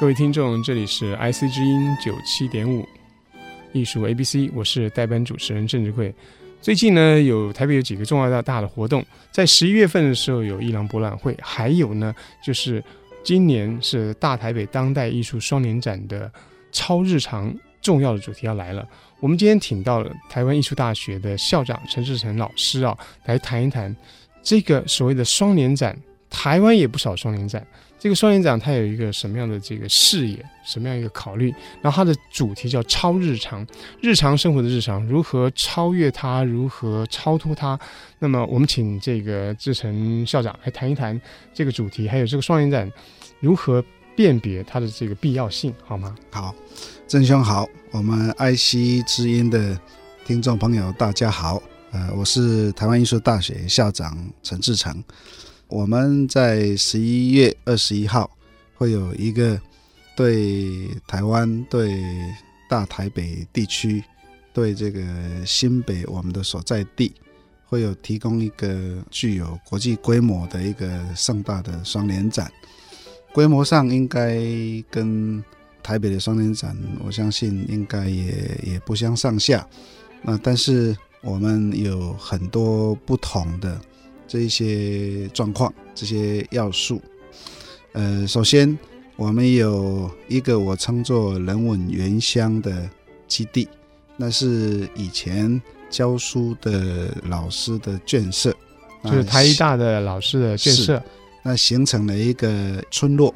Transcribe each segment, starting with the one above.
各位听众，这里是 IC 之音九七点五艺术 ABC，我是代班主持人郑志贵。最近呢，有台北有几个重要的大的活动，在十一月份的时候有伊朗博览会，还有呢就是今年是大台北当代艺术双年展的超日常重要的主题要来了。我们今天请到了台湾艺术大学的校长陈志成老师啊，来谈一谈这个所谓的双年展。台湾也不少双年展。这个双年展它有一个什么样的这个视野，什么样一个考虑？然后它的主题叫超日常，日常生活的日常如何超越它，如何超脱它？那么我们请这个志成校长来谈一谈这个主题，还有这个双年展如何辨别它的这个必要性，好吗？好，郑兄好，我们爱惜之音的听众朋友大家好，呃，我是台湾艺术大学校长陈志成。我们在十一月二十一号会有一个对台湾、对大台北地区、对这个新北我们的所在地，会有提供一个具有国际规模的一个盛大的双年展。规模上应该跟台北的双年展，我相信应该也也不相上下。那但是我们有很多不同的。这一些状况，这些要素，呃，首先我们有一个我称作人文原乡的基地，那是以前教书的老师的眷舍，就是台医大的老师的眷舍，那形成了一个村落。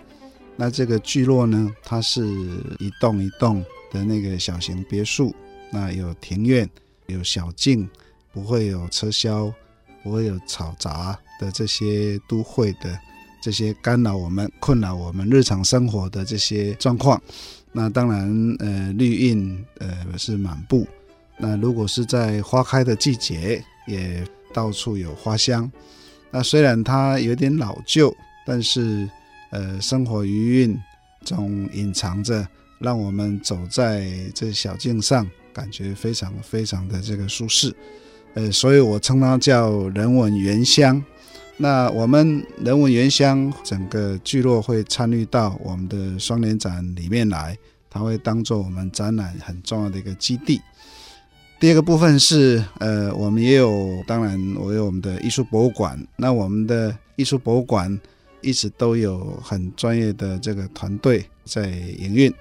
那这个聚落呢，它是一栋一栋的那个小型别墅，那有庭院，有小径，不会有车厢。不会有嘈杂的这些都会的这些干扰我们、困扰我们日常生活的这些状况。那当然，呃，绿荫呃是满布。那如果是在花开的季节，也到处有花香。那虽然它有点老旧，但是呃，生活余韵中隐藏着让我们走在这小径上，感觉非常非常的这个舒适。呃，所以我称它叫人文原乡。那我们人文原乡整个聚落会参与到我们的双年展里面来，它会当做我们展览很重要的一个基地。第二个部分是，呃，我们也有，当然我有我们的艺术博物馆。那我们的艺术博物馆一直都有很专业的这个团队在营运。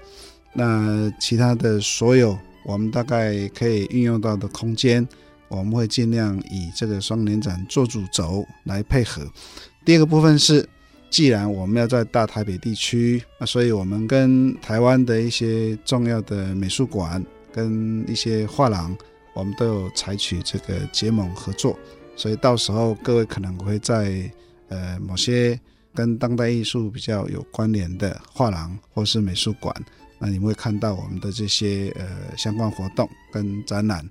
那其他的所有，我们大概可以运用到的空间。我们会尽量以这个双年展做主轴来配合。第二个部分是，既然我们要在大台北地区，那所以我们跟台湾的一些重要的美术馆跟一些画廊，我们都有采取这个结盟合作。所以到时候各位可能会在呃某些跟当代艺术比较有关联的画廊或是美术馆，那你们会看到我们的这些呃相关活动跟展览。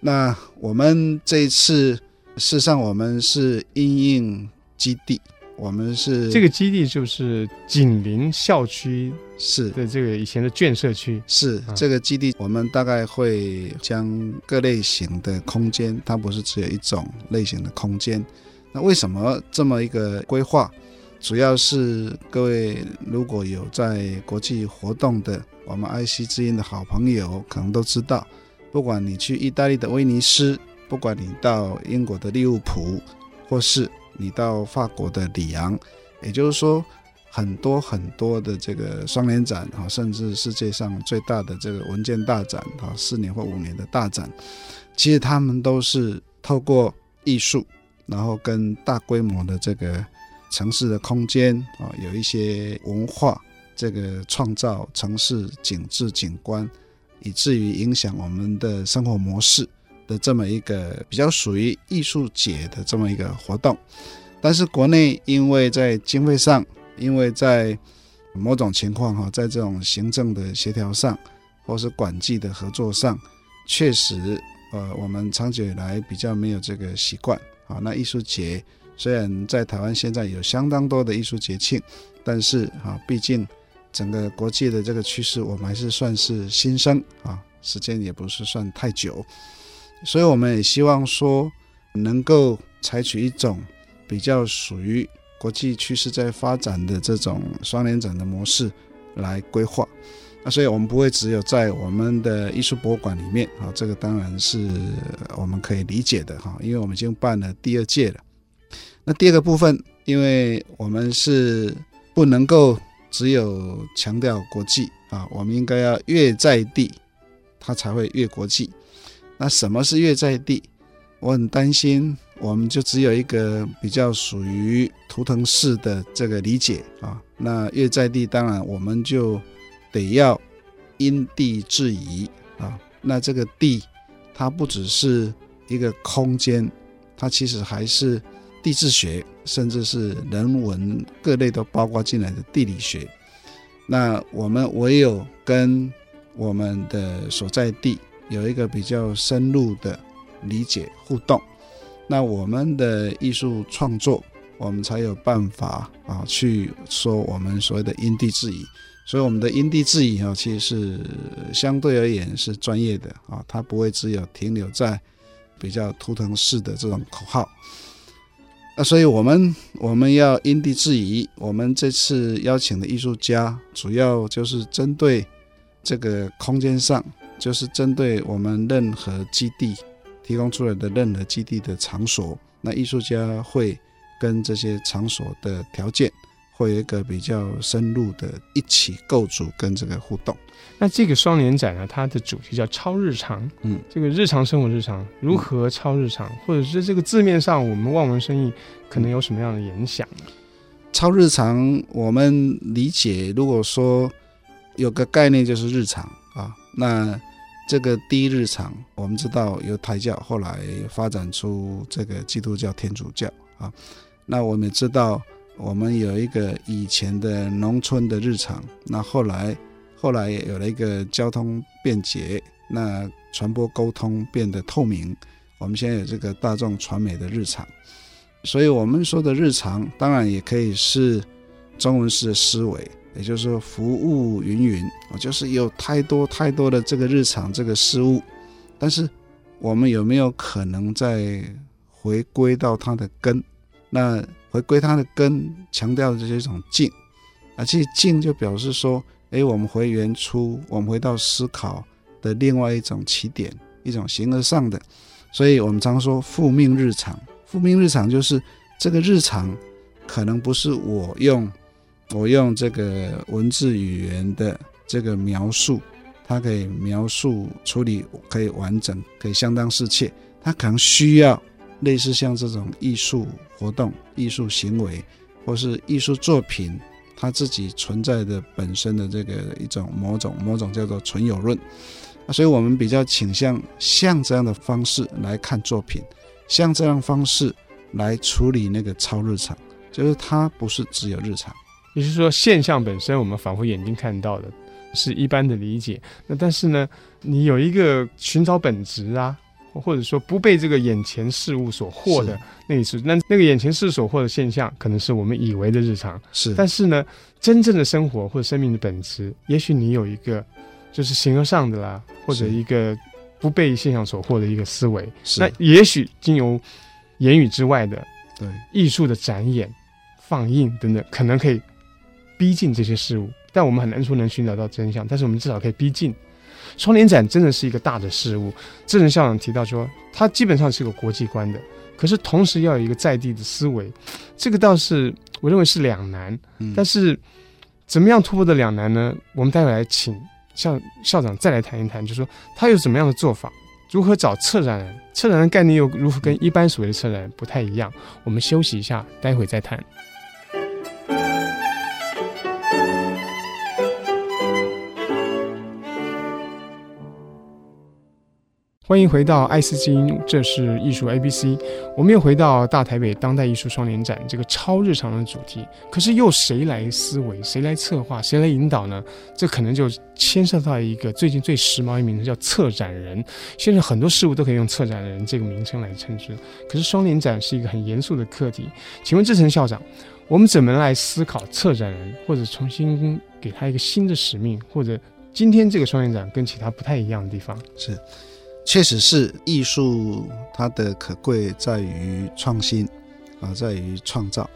那我们这一次，事实上我们是阴应基地，我们是这个基地就是紧邻校区是的这个以前的眷舍区是这个基地，我们大概会将各类型的空间，它不是只有一种类型的空间。那为什么这么一个规划？主要是各位如果有在国际活动的，我们爱惜之音的好朋友可能都知道。不管你去意大利的威尼斯，不管你到英国的利物浦，或是你到法国的里昂，也就是说，很多很多的这个双年展啊，甚至世界上最大的这个文件大展啊，四年或五年的大展，其实他们都是透过艺术，然后跟大规模的这个城市的空间啊，有一些文化这个创造城市景致景观。以至于影响我们的生活模式的这么一个比较属于艺术节的这么一个活动，但是国内因为在经费上，因为在某种情况哈，在这种行政的协调上，或是管制的合作上，确实，呃，我们长久以来比较没有这个习惯啊。那艺术节虽然在台湾现在有相当多的艺术节庆，但是啊，毕竟整个国际的这个趋势，我们还是算是新生啊，时间也不是算太久，所以我们也希望说，能够采取一种比较属于。国际趋势在发展的这种双年展的模式来规划，那所以我们不会只有在我们的艺术博物馆里面啊，这个当然是我们可以理解的哈，因为我们已经办了第二届了。那第二个部分，因为我们是不能够只有强调国际啊，我们应该要越在地，它才会越国际。那什么是越在地？我很担心。我们就只有一个比较属于图腾式的这个理解啊，那越在地，当然我们就得要因地制宜啊。那这个地，它不只是一个空间，它其实还是地质学，甚至是人文各类都包括进来的地理学。那我们唯有跟我们的所在地有一个比较深入的理解互动。那我们的艺术创作，我们才有办法啊，去说我们所谓的因地制宜。所以我们的因地制宜啊，其实是相对而言是专业的啊，它不会只有停留在比较图腾式的这种口号。那所以我们我们要因地制宜。我们这次邀请的艺术家，主要就是针对这个空间上，就是针对我们任何基地。提供出来的任何基地的场所，那艺术家会跟这些场所的条件会有一个比较深入的一起构筑跟这个互动。那这个双年展呢，它的主题叫超日常。嗯，这个日常生活日常如何超日常，或者是这个字面上我们望文生义可能有什么样的影响？超日常，我们理解，如果说有个概念就是日常啊，那。这个第一日常，我们知道由台教后来发展出这个基督教天主教啊。那我们也知道，我们有一个以前的农村的日常，那后来后来也有了一个交通便捷，那传播沟通变得透明。我们现在有这个大众传媒的日常，所以我们说的日常，当然也可以是中文式的思维。也就是说，服务云云，我就是有太多太多的这个日常这个事物，但是我们有没有可能再回归到它的根？那回归它的根，强调的就是一种静，啊，这静就表示说，哎，我们回原初，我们回到思考的另外一种起点，一种形而上的。所以我们常说复命日常，复命日常就是这个日常，可能不是我用。我用这个文字语言的这个描述，它可以描述处理可以完整，可以相当适切。它可能需要类似像这种艺术活动、艺术行为，或是艺术作品，它自己存在的本身的这个一种某种某种叫做存有论。所以我们比较倾向像这样的方式来看作品，像这样方式来处理那个超日常，就是它不是只有日常。也就是说，现象本身我们仿佛眼睛看到的，是一般的理解。那但是呢，你有一个寻找本质啊，或者说不被这个眼前事物所惑的那一次，那那个眼前事所惑的现象，可能是我们以为的日常。是，但是呢，真正的生活或者生命的本质，也许你有一个就是形而上的啦，或者一个不被现象所惑的一个思维。是，那也许经由言语之外的对艺术的展演、放映等等，可能可以。逼近这些事物，但我们很难说能寻找到真相。但是我们至少可以逼近。双年展真的是一个大的事物。智能校长提到说，它基本上是个国际观的，可是同时要有一个在地的思维。这个倒是我认为是两难。但是怎么样突破的两难呢？我们待会来请校校长再来谈一谈，就说他有怎么样的做法，如何找策展人，策展人概念又如何跟一般所谓的策展人不太一样。我们休息一下，待会再谈。欢迎回到爱思之音，这是艺术 A B C。我们又回到大台北当代艺术双年展这个超日常的主题，可是又谁来思维，谁来策划，谁来引导呢？这可能就牵涉到一个最近最时髦的名字，叫策展人。现在很多事物都可以用策展人这个名称来称之，可是双年展是一个很严肃的课题。请问志成校长，我们怎么来思考策展人，或者重新给他一个新的使命，或者今天这个双年展跟其他不太一样的地方？是，确实是艺术它的可贵在于创新啊，在于创造。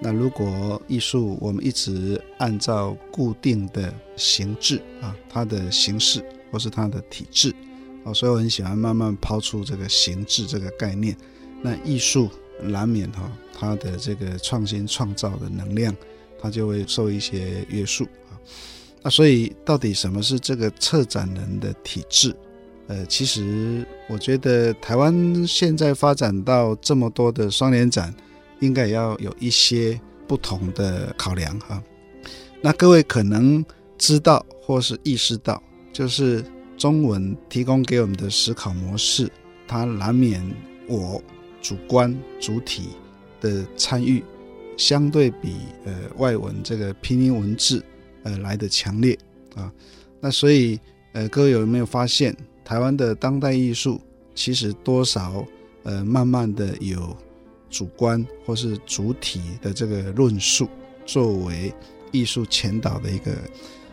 那如果艺术我们一直按照固定的形制啊，它的形式或是它的体制啊，所以我很喜欢慢慢抛出这个形制这个概念。那艺术难免哈，它的这个创新创造的能量，它就会受一些约束啊。那所以到底什么是这个策展人的体制？呃，其实我觉得台湾现在发展到这么多的双年展，应该也要有一些不同的考量哈。那各位可能知道或是意识到，就是中文提供给我们的思考模式，它难免我主观主体的参与，相对比呃外文这个拼音文字呃来的强烈啊。那所以呃各位有没有发现？台湾的当代艺术其实多少呃，慢慢的有主观或是主体的这个论述作为艺术前导的一个，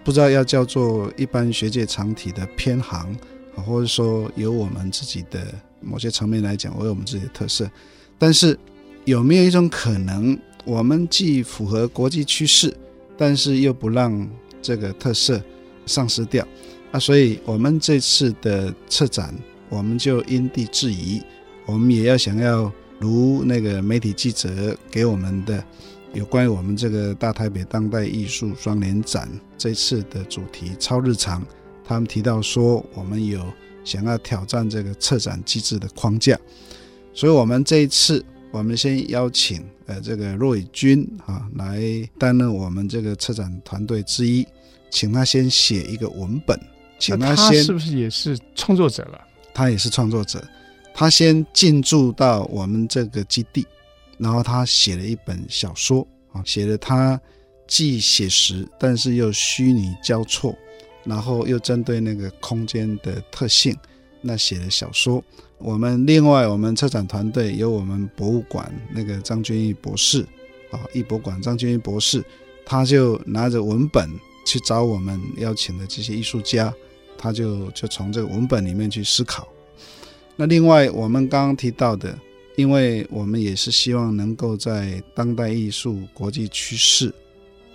不知道要叫做一般学界常体的偏行，或者说有我们自己的某些层面来讲，我有我们自己的特色。但是有没有一种可能，我们既符合国际趋势，但是又不让这个特色丧失掉？那所以，我们这次的策展，我们就因地制宜，我们也要想要如那个媒体记者给我们的有关于我们这个大台北当代艺术双年展这次的主题超日常，他们提到说，我们有想要挑战这个策展机制的框架，所以我们这一次，我们先邀请呃这个骆以军啊来担任我们这个策展团队之一，请他先写一个文本。请他先是不是也是创作者了？他也是创作者。他先进驻到我们这个基地，然后他写了一本小说啊，写了他既写实但是又虚拟交错，然后又针对那个空间的特性，那写的小说。我们另外我们策展团队有我们博物馆那个张君毅博士啊，艺博馆张君毅博士，他就拿着文本去找我们邀请的这些艺术家。他就就从这个文本里面去思考。那另外，我们刚刚提到的，因为我们也是希望能够在当代艺术国际趋势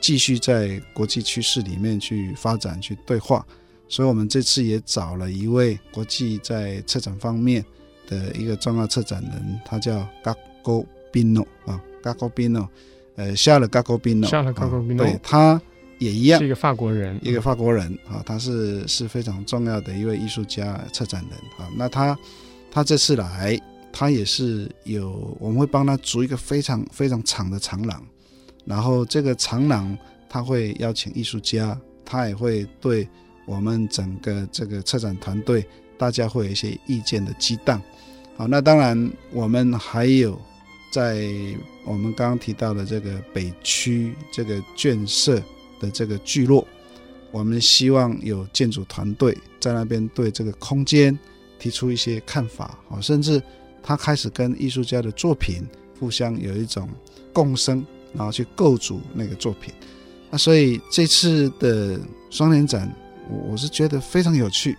继续在国际趋势里面去发展、去对话，所以我们这次也找了一位国际在策展方面的一个重要策展人，他叫 Gago Bino 啊，Gago Bino，呃，下了 Gago Bino，下了 Gago Bino，对他。也一样，是一个法国人，一个法国人啊，他是是非常重要的一位艺术家、策展人啊。那他他这次来，他也是有我们会帮他组一个非常非常长的长廊，然后这个长廊他会邀请艺术家，他也会对我们整个这个策展团队，大家会有一些意见的激荡。好，那当然我们还有在我们刚刚提到的这个北区这个建设。的这个聚落，我们希望有建筑团队在那边对这个空间提出一些看法，啊，甚至他开始跟艺术家的作品互相有一种共生，然后去构筑那个作品。那所以这次的双年展，我我是觉得非常有趣，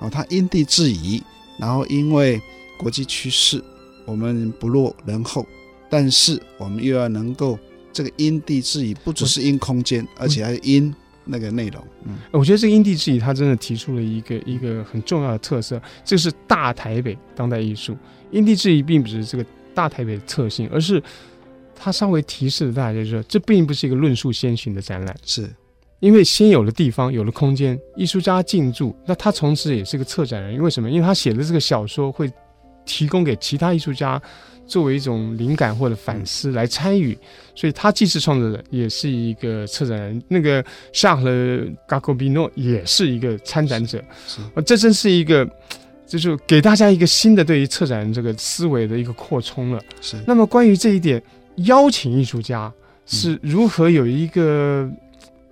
啊，它因地制宜，然后因为国际趋势，我们不落人后，但是我们又要能够。这个因地制宜不只是因空间，而且还因那个内容。嗯，我觉得这个因地制宜，它真的提出了一个一个很重要的特色，这是大台北当代艺术。因地制宜并不是这个大台北的特性，而是它稍微提示了大家，说这并不是一个论述先行的展览，是因为先有了地方，有了空间，艺术家进驻，那他从此也是个策展人。因为什么？因为他写的这个小说会提供给其他艺术家。作为一种灵感或者反思来参与，所以他既是创作者，也是一个策展人。那个夏和 Gacobino 也是一个参展者，这真是一个就是给大家一个新的对于策展人这个思维的一个扩充了。是那么关于这一点，邀请艺术家是如何有一个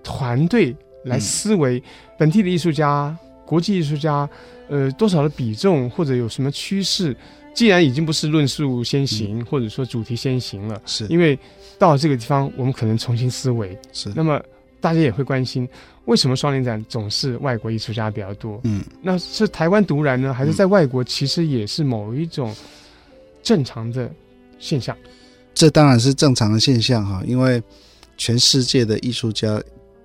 团队来思维本地的艺术家、国际艺术家，呃，多少的比重或者有什么趋势？既然已经不是论述先行，或者说主题先行了，是因为到了这个地方，我们可能重新思维。是那么大家也会关心，为什么双年展总是外国艺术家比较多？嗯那是台湾独然呢，还是在外国其实也是某一种正常的现象？这当然是正常的现象哈，因为全世界的艺术家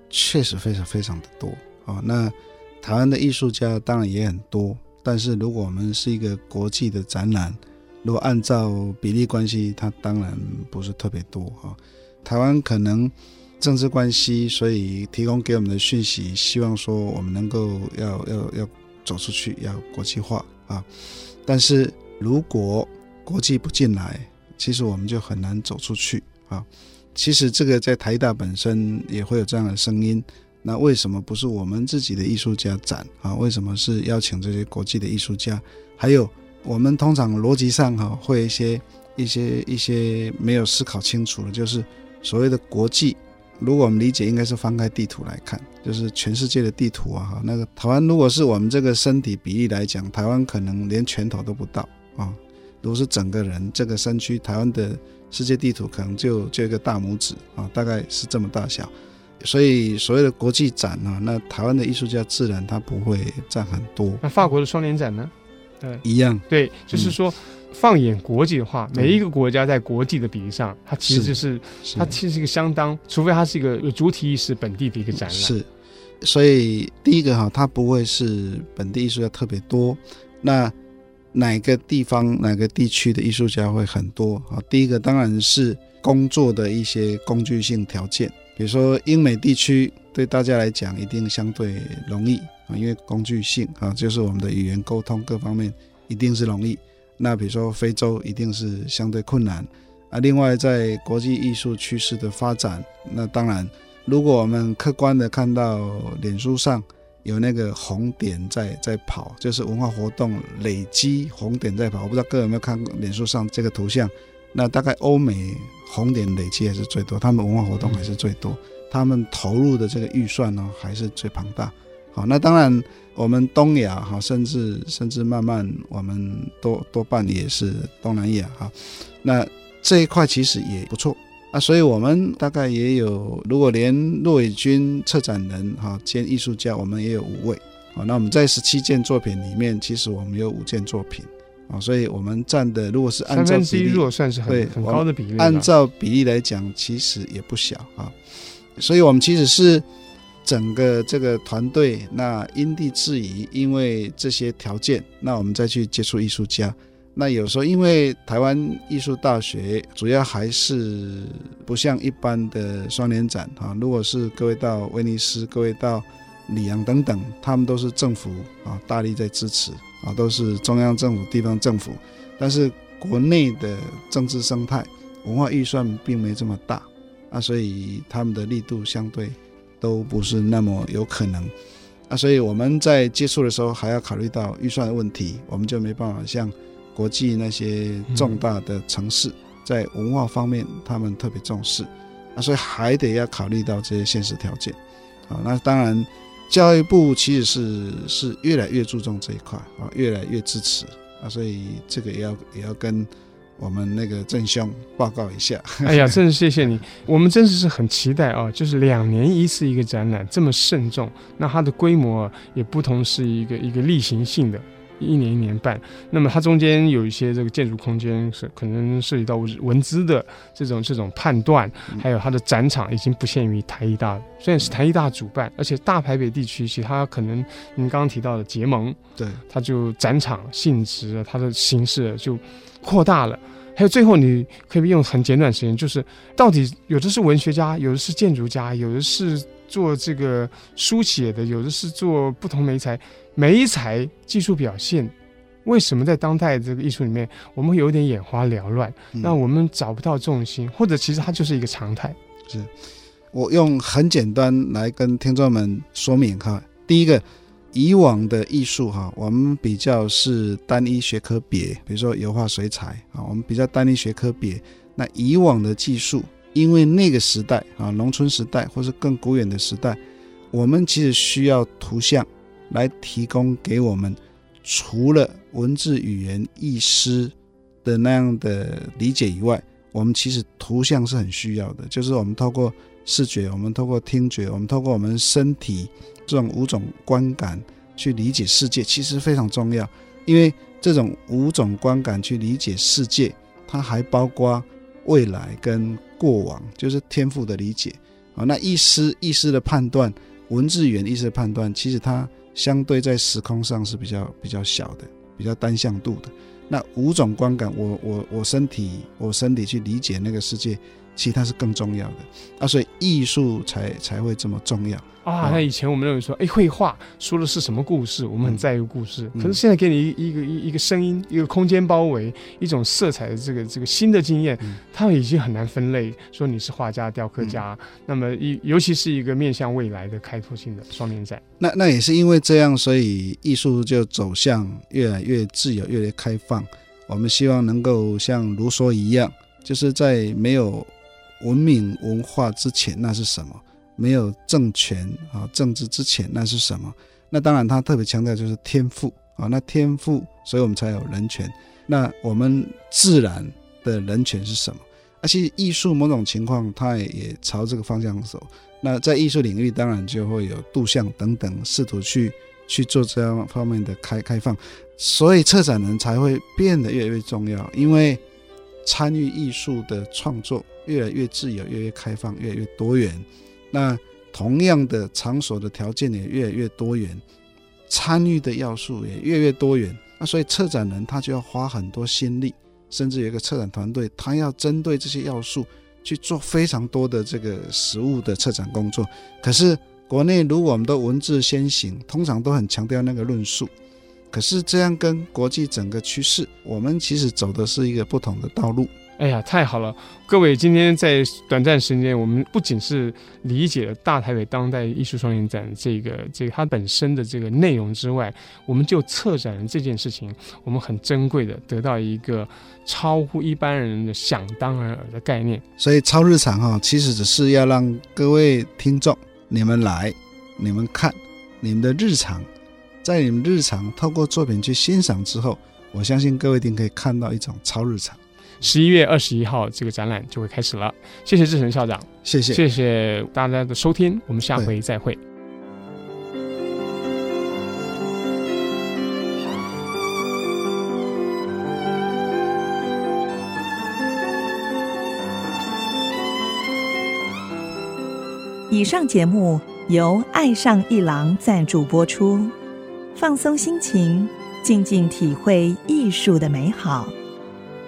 确实非常非常的多啊。那台湾的艺术家当然也很多，但是如果我们是一个国际的展览，如果按照比例关系，它当然不是特别多哈。台湾可能政治关系，所以提供给我们的讯息，希望说我们能够要要要走出去，要国际化啊。但是如果国际不进来，其实我们就很难走出去啊。其实这个在台大本身也会有这样的声音。那为什么不是我们自己的艺术家展啊？为什么是邀请这些国际的艺术家？还有我们通常逻辑上哈、会有一些一些一些没有思考清楚的，就是所谓的国际。如果我们理解，应该是翻开地图来看，就是全世界的地图啊。哈，那个台湾如果是我们这个身体比例来讲，台湾可能连拳头都不到啊。如果是整个人这个身躯，台湾的世界地图可能就就一个大拇指啊，大概是这么大小。所以所谓的国际展啊，那台湾的艺术家自然他不会占很多，那法国的双年展呢？对一样对，就是说。放眼国际的话，每一个国家在国际的比例上，它其实就是是它其实是一个相当，除非它是一个有主体意识本地的一个展览。是，所以第一个哈，它不会是本地艺术家特别多，那哪个地方哪个地区的艺术家会很多啊？第一个当然是工作的一些工具性条件，比如说英美地区对大家来讲一定相对容易啊，因为工具性啊，就是我们的语言沟通各方面一定是容易。那比如说非洲一定是相对困难啊。另外，在国际艺术趋势的发展，那当然，如果我们客观的看到脸书上有那个红点在在跑，就是文化活动累积红点在跑，我不知道各位有没有看脸书上这个图像。那大概欧美红点累积还是最多，他们文化活动还是最多，他们投入的这个预算呢还是最庞大。好，那当然。我们东亚哈，甚至甚至慢慢，我们多多半也是东南亚哈。那这一块其实也不错啊，所以我们大概也有，如果连骆伟军策展人哈兼艺术家，我们也有五位好。那我们在十七件作品里面，其实我们有五件作品啊，所以我们占的如果是按照比例如果算是对很很高的比例，按照比例来讲，其实也不小啊。所以我们其实是。整个这个团队，那因地制宜，因为这些条件，那我们再去接触艺术家。那有时候因为台湾艺术大学主要还是不像一般的双年展啊，如果是各位到威尼斯、各位到里昂等等，他们都是政府啊大力在支持啊，都是中央政府、地方政府，但是国内的政治生态、文化预算并没这么大啊，所以他们的力度相对。都不是那么有可能啊，所以我们在接触的时候还要考虑到预算的问题，我们就没办法像国际那些重大的城市在文化方面他们特别重视啊，所以还得要考虑到这些现实条件啊。那当然，教育部其实是是越来越注重这一块啊，越来越支持啊，所以这个也要也要跟。我们那个郑兄报告一下。哎呀，真是谢谢你，我们真的是很期待啊！就是两年一次一个展览，这么慎重，那它的规模也不同，是一个一个例行性的，一年一年半。那么它中间有一些这个建筑空间是可能涉及到文资的这种这种判断，还有它的展场已经不限于台艺大，虽然是台艺大主办，而且大台北地区其他可能您刚刚提到的结盟，对，它就展场性质，它的形式就扩大了。还有最后，你可以用很简短时间，就是到底有的是文学家，有的是建筑家，有的是做这个书写的，有的是做不同媒材，媒材技术表现，为什么在当代这个艺术里面，我们会有点眼花缭乱？嗯那我们找不到重心，或者其实它就是一个常态。是我用很简单来跟听众们说明哈。第一个，以往的艺术哈，我们比较是单一学科别，比如说油画、水彩啊，我们比较单一学科别。那以往的技术，因为那个时代啊，农村时代或是更古远的时代，我们其实需要图像来提供给我们，除了文字语言意思的那样的理解以外，我们其实图像是很需要的，就是我们透过视觉，我们透过听觉，我们透过我们身体。这种五种观感去理解世界，其实非常重要，因为这种五种观感去理解世界，它还包括未来跟过往，就是天赋的理解啊。那意识意识的判断，文字语言意识的判断，其实它相对在时空上是比较比较小的，比较单向度的。那五种观感，我我我身体我身体去理解那个世界。其他是更重要的啊，所以艺术才才会这么重要啊。那以前我们认为说，哎，绘画说的是什么故事？我们很在意故事。可是现在给你一一个一一个声音，一个空间包围，一种色彩的这个这个新的经验，他们已经很难分类，说你是画家、雕刻家。那么一尤其是一个面向未来的开拓性的双年展。那那也是因为这样，所以艺术就走向越来越自由、越来越开放。我们希望能够像卢梭一样，就是在没有。文明文化之前那是什么？没有政权啊，政治之前那是什么？那当然，他特别强调就是天赋啊。那天赋，所以我们才有人权。那我们自然的人权是什么？而且艺术某种情况，它也朝这个方向走。那在艺术领域，当然就会有杜象等等，试图去去做这样方面的开开放。所以策展人才会变得越来越重要，因为参与艺术的创作。越来越自由，越来越开放，越来越多元。那同样的场所的条件也越来越多元，参与的要素也越来越多元。那所以策展人他就要花很多心力，甚至有一个策展团队，他要针对这些要素去做非常多的这个实物的策展工作。可是国内如果我们的文字先行，通常都很强调那个论述。可是这样跟国际整个趋势，我们其实走的是一个不同的道路。哎呀，太好了！各位，今天在短暂时间，我们不仅是理解了大台北当代艺术双年展这个这个它本身的这个内容之外，我们就策展人这件事情，我们很珍贵的得到一个超乎一般人的想当然尔的概念。所以超日常哈，其实只是要让各位听众你们来，你们看你们的日常，在你们日常透过作品去欣赏之后，我相信各位一定可以看到一种超日常。十一月二十一号，这个展览就会开始了。谢谢志成校长，谢谢，谢谢大家的收听，我们下回再会。以上节目由爱上一郎赞助播出，放松心情，静静体会艺术的美好。